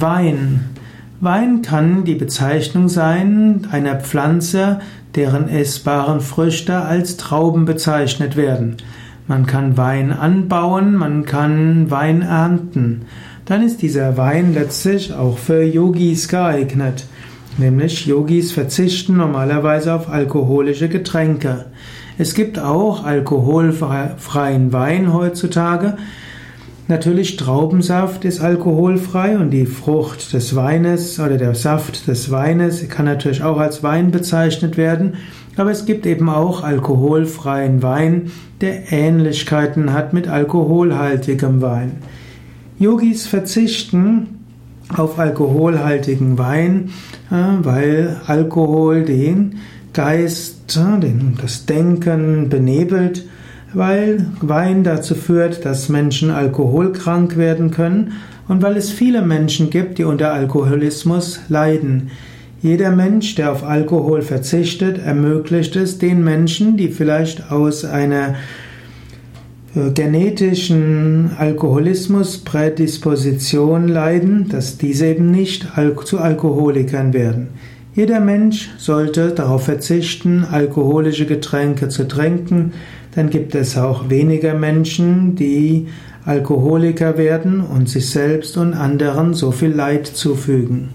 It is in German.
Wein. Wein kann die Bezeichnung sein einer Pflanze, deren essbaren Früchte als Trauben bezeichnet werden. Man kann Wein anbauen, man kann Wein ernten. Dann ist dieser Wein letztlich auch für Yogis geeignet. Nämlich Yogis verzichten normalerweise auf alkoholische Getränke. Es gibt auch alkoholfreien Wein heutzutage. Natürlich Traubensaft ist alkoholfrei und die Frucht des Weines oder der Saft des Weines kann natürlich auch als Wein bezeichnet werden, aber es gibt eben auch alkoholfreien Wein, der Ähnlichkeiten hat mit alkoholhaltigem Wein. Yogis verzichten auf alkoholhaltigen Wein, äh, weil Alkohol den Geist, äh, das Denken benebelt weil Wein dazu führt, dass Menschen alkoholkrank werden können und weil es viele Menschen gibt, die unter Alkoholismus leiden. Jeder Mensch, der auf Alkohol verzichtet, ermöglicht es den Menschen, die vielleicht aus einer äh, genetischen Alkoholismus-Prädisposition leiden, dass diese eben nicht zu Alkoholikern werden. Jeder Mensch sollte darauf verzichten, alkoholische Getränke zu trinken, dann gibt es auch weniger Menschen, die Alkoholiker werden und sich selbst und anderen so viel Leid zufügen.